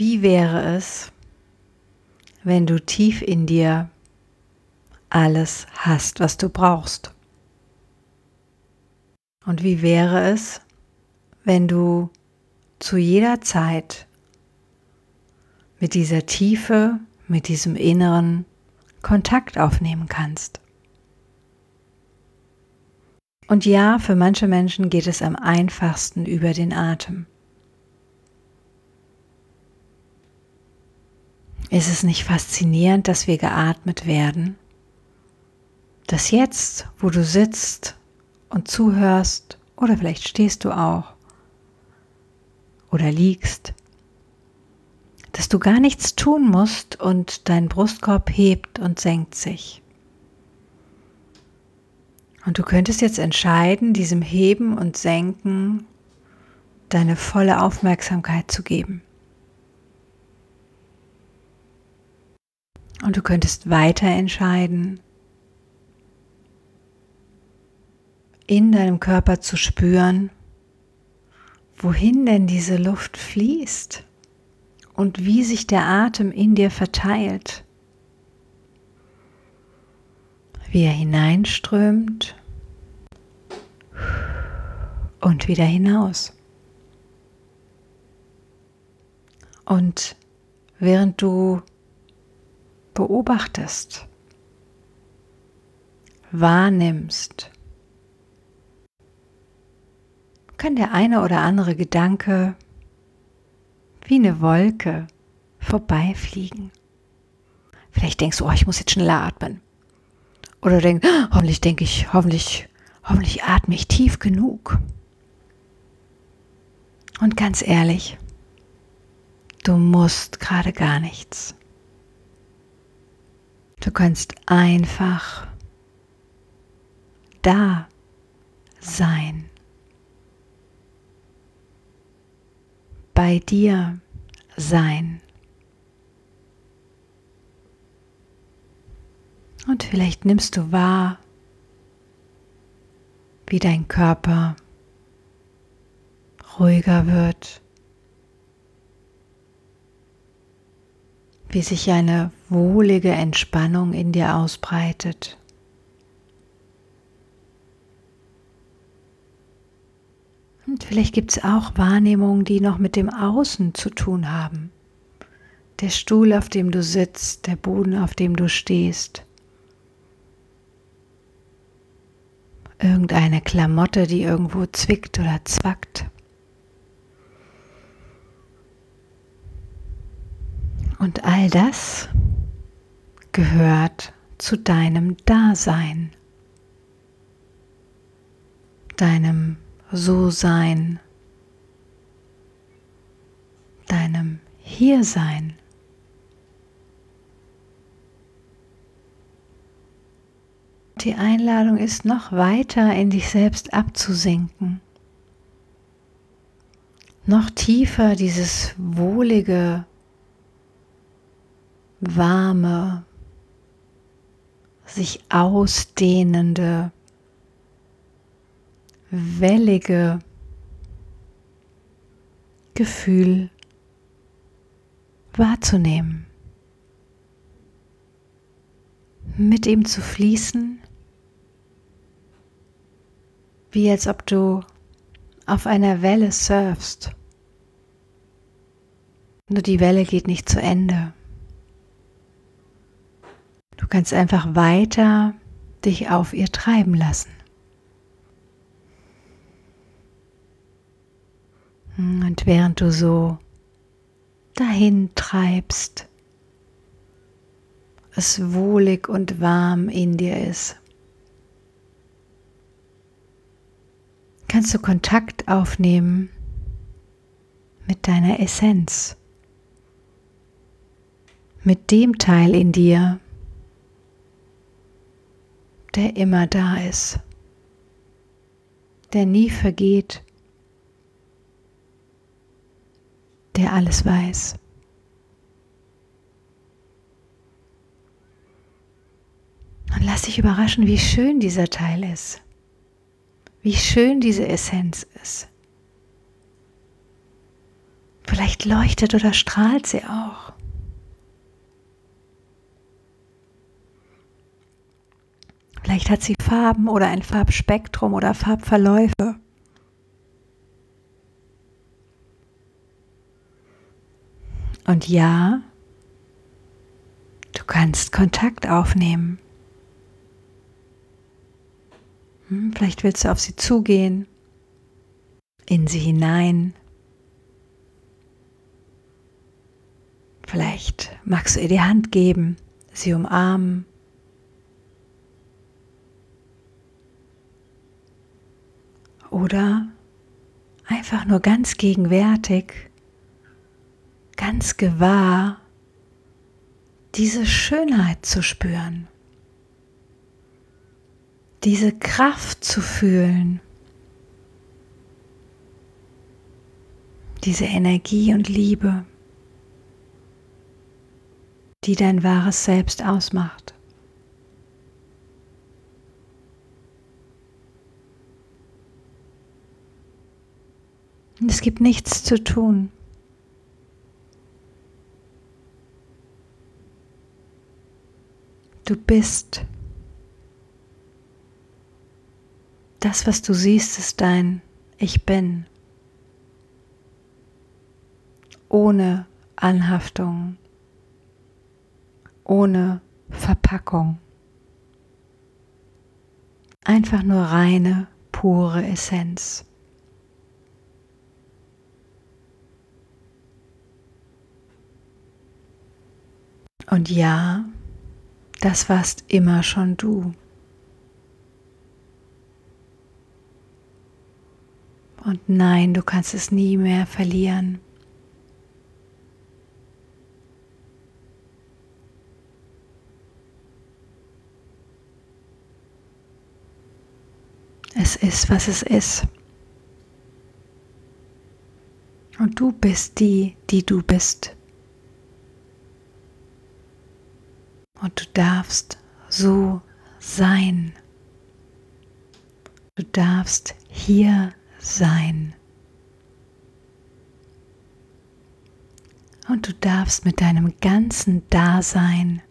Wie wäre es, wenn du tief in dir alles hast, was du brauchst? Und wie wäre es, wenn du zu jeder Zeit mit dieser Tiefe, mit diesem Inneren Kontakt aufnehmen kannst? Und ja, für manche Menschen geht es am einfachsten über den Atem. Ist es nicht faszinierend, dass wir geatmet werden? Dass jetzt, wo du sitzt und zuhörst, oder vielleicht stehst du auch oder liegst, dass du gar nichts tun musst und dein Brustkorb hebt und senkt sich. Und du könntest jetzt entscheiden, diesem Heben und Senken deine volle Aufmerksamkeit zu geben. Und du könntest weiter entscheiden, in deinem Körper zu spüren, wohin denn diese Luft fließt und wie sich der Atem in dir verteilt, wie er hineinströmt und wieder hinaus. Und während du beobachtest, wahrnimmst, kann der eine oder andere Gedanke wie eine Wolke vorbeifliegen. Vielleicht denkst du, oh, ich muss jetzt schneller atmen. Oder denkst, oh, hoffentlich denke ich, hoffentlich, hoffentlich atme ich tief genug. Und ganz ehrlich, du musst gerade gar nichts. Du kannst einfach da sein. Bei dir sein. Und vielleicht nimmst du wahr, wie dein Körper ruhiger wird wie sich eine wohlige Entspannung in dir ausbreitet. Und vielleicht gibt es auch Wahrnehmungen, die noch mit dem Außen zu tun haben. Der Stuhl, auf dem du sitzt, der Boden, auf dem du stehst. Irgendeine Klamotte, die irgendwo zwickt oder zwackt. Und all das gehört zu deinem Dasein, deinem So-Sein, deinem Hiersein. Die Einladung ist noch weiter in dich selbst abzusinken, noch tiefer dieses wohlige warme, sich ausdehnende, wellige Gefühl wahrzunehmen, mit ihm zu fließen, wie als ob du auf einer Welle surfst. Nur die Welle geht nicht zu Ende. Du kannst einfach weiter dich auf ihr treiben lassen. Und während du so dahin treibst, es wohlig und warm in dir ist, kannst du Kontakt aufnehmen mit deiner Essenz, mit dem Teil in dir, der immer da ist, der nie vergeht, der alles weiß. Und lass dich überraschen, wie schön dieser Teil ist, wie schön diese Essenz ist. Vielleicht leuchtet oder strahlt sie auch. Vielleicht hat sie Farben oder ein Farbspektrum oder Farbverläufe. Und ja, du kannst Kontakt aufnehmen. Hm, vielleicht willst du auf sie zugehen, in sie hinein. Vielleicht magst du ihr die Hand geben, sie umarmen. Oder einfach nur ganz gegenwärtig, ganz gewahr diese Schönheit zu spüren, diese Kraft zu fühlen, diese Energie und Liebe die dein wahres Selbst ausmacht. Und es gibt nichts zu tun. Du bist. Das, was du siehst, ist dein Ich bin. Ohne Anhaftung, ohne Verpackung. Einfach nur reine, pure Essenz. Und ja, das warst immer schon du. Und nein, du kannst es nie mehr verlieren. Es ist, was es ist. Und du bist die, die du bist. Und du darfst so sein. Du darfst hier sein. Und du darfst mit deinem ganzen Dasein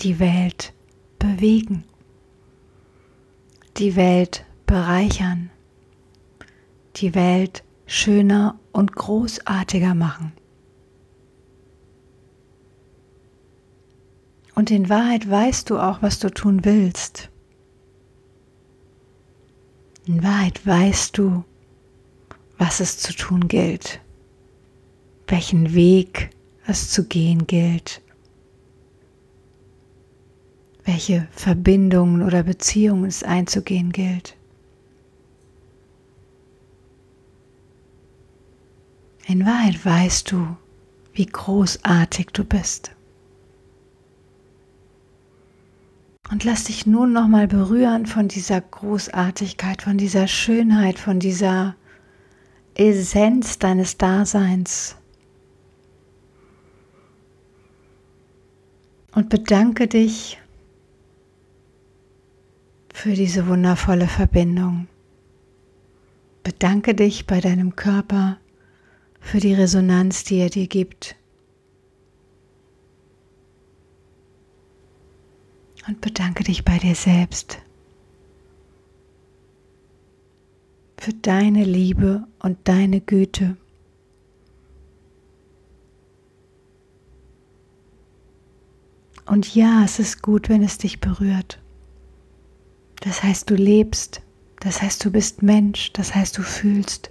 die Welt bewegen. Die Welt bereichern, die Welt schöner und großartiger machen. Und in Wahrheit weißt du auch, was du tun willst. In Wahrheit weißt du, was es zu tun gilt, welchen Weg es zu gehen gilt, welche Verbindungen oder Beziehungen es einzugehen gilt. In Wahrheit weißt du, wie großartig du bist. Und lass dich nun nochmal berühren von dieser Großartigkeit, von dieser Schönheit, von dieser Essenz deines Daseins. Und bedanke dich für diese wundervolle Verbindung. Bedanke dich bei deinem Körper für die Resonanz, die er dir gibt. Und bedanke dich bei dir selbst für deine Liebe und deine Güte. Und ja, es ist gut, wenn es dich berührt. Das heißt, du lebst, das heißt, du bist Mensch, das heißt, du fühlst.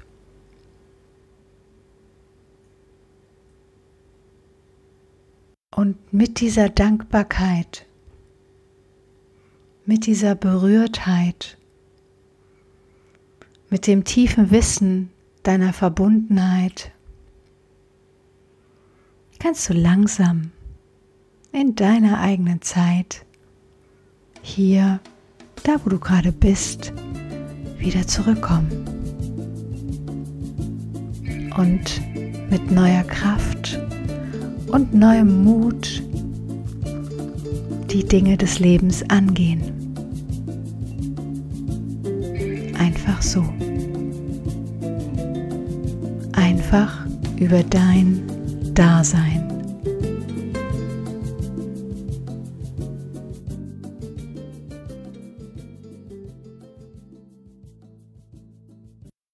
Und mit dieser Dankbarkeit, mit dieser Berührtheit, mit dem tiefen Wissen deiner Verbundenheit, kannst du langsam in deiner eigenen Zeit hier, da wo du gerade bist, wieder zurückkommen. Und mit neuer Kraft und neuem Mut die Dinge des Lebens angehen. Einfach so. Einfach über dein Dasein.